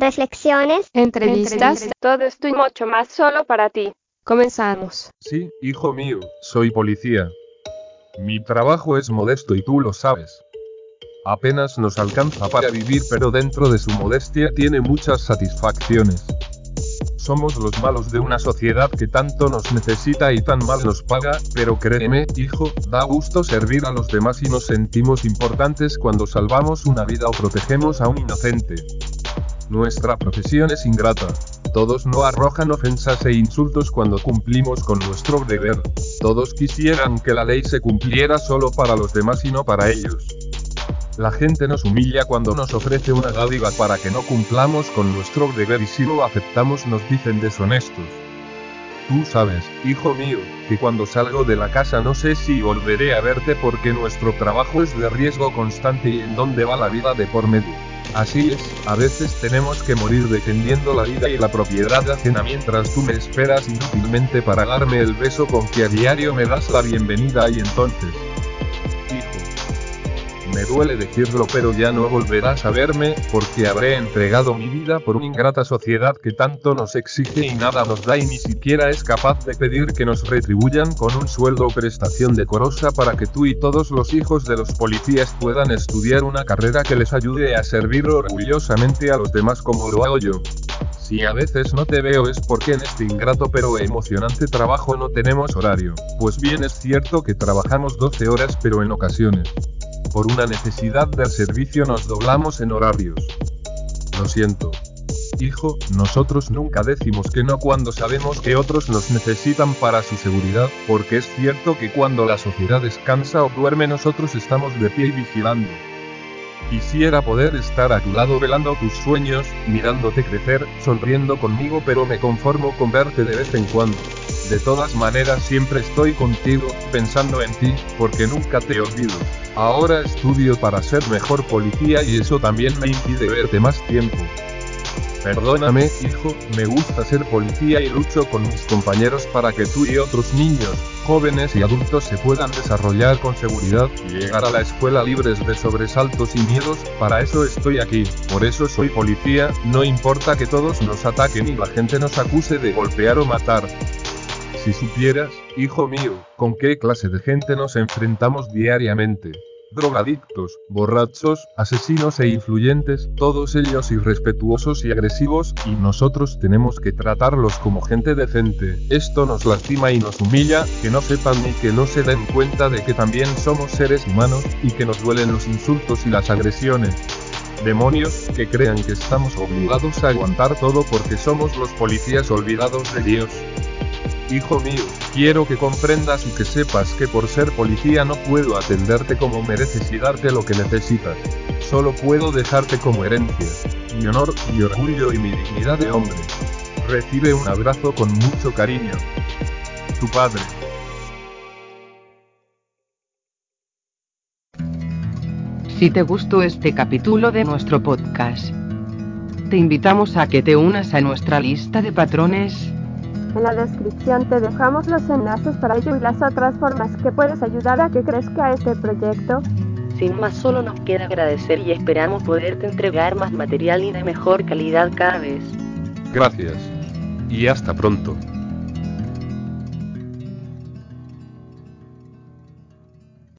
reflexiones, entrevistas, todo esto y mucho más solo para ti. Comenzamos. Sí, hijo mío, soy policía. Mi trabajo es modesto y tú lo sabes. Apenas nos alcanza para vivir, pero dentro de su modestia tiene muchas satisfacciones. Somos los malos de una sociedad que tanto nos necesita y tan mal nos paga, pero créeme, hijo, da gusto servir a los demás y nos sentimos importantes cuando salvamos una vida o protegemos a un inocente. Nuestra profesión es ingrata. Todos no arrojan ofensas e insultos cuando cumplimos con nuestro deber. Todos quisieran que la ley se cumpliera solo para los demás y no para ellos. La gente nos humilla cuando nos ofrece una dádiva para que no cumplamos con nuestro deber y si lo aceptamos nos dicen deshonestos. Tú sabes, hijo mío, que cuando salgo de la casa no sé si volveré a verte porque nuestro trabajo es de riesgo constante y en donde va la vida de por medio. Así es, a veces tenemos que morir defendiendo la vida y la propiedad ajena mientras tú me esperas inútilmente para darme el beso con que a diario me das la bienvenida y entonces... Me duele decirlo pero ya no volverás a verme, porque habré entregado mi vida por una ingrata sociedad que tanto nos exige y nada nos da y ni siquiera es capaz de pedir que nos retribuyan con un sueldo o prestación decorosa para que tú y todos los hijos de los policías puedan estudiar una carrera que les ayude a servir orgullosamente a los demás como lo hago yo. Si a veces no te veo es porque en este ingrato pero emocionante trabajo no tenemos horario. Pues bien es cierto que trabajamos 12 horas pero en ocasiones. Por una necesidad del servicio nos doblamos en horarios. Lo siento. Hijo, nosotros nunca decimos que no cuando sabemos que otros nos necesitan para su seguridad, porque es cierto que cuando la sociedad descansa o duerme nosotros estamos de pie y vigilando. Quisiera poder estar a tu lado velando tus sueños, mirándote crecer, sonriendo conmigo, pero me conformo con verte de vez en cuando. De todas maneras siempre estoy contigo, pensando en ti, porque nunca te olvido. Ahora estudio para ser mejor policía y eso también me impide verte más tiempo. Perdóname, hijo, me gusta ser policía y lucho con mis compañeros para que tú y otros niños, jóvenes y adultos se puedan desarrollar con seguridad y llegar a la escuela libres de sobresaltos y miedos, para eso estoy aquí, por eso soy policía, no importa que todos nos ataquen y la gente nos acuse de golpear o matar. Si supieras, hijo mío, con qué clase de gente nos enfrentamos diariamente. Drogadictos, borrachos, asesinos e influyentes, todos ellos irrespetuosos y agresivos, y nosotros tenemos que tratarlos como gente decente. Esto nos lastima y nos humilla, que no sepan ni que no se den cuenta de que también somos seres humanos, y que nos duelen los insultos y las agresiones. Demonios, que crean que estamos obligados a aguantar todo porque somos los policías olvidados de Dios. Hijo mío, quiero que comprendas y que sepas que por ser policía no puedo atenderte como mereces y darte lo que necesitas. Solo puedo dejarte como herencia, mi honor, mi orgullo y mi dignidad de hombre. Recibe un abrazo con mucho cariño. Tu padre. Si te gustó este capítulo de nuestro podcast, te invitamos a que te unas a nuestra lista de patrones En la descripción te dejamos los enlaces para ello y las otras formas que puedes ayudar a que crezca este proyecto. Sin más solo nos queda agradecer y esperamos poderte entregar más material y de mejor calidad cada vez. Gracias. Y hasta pronto.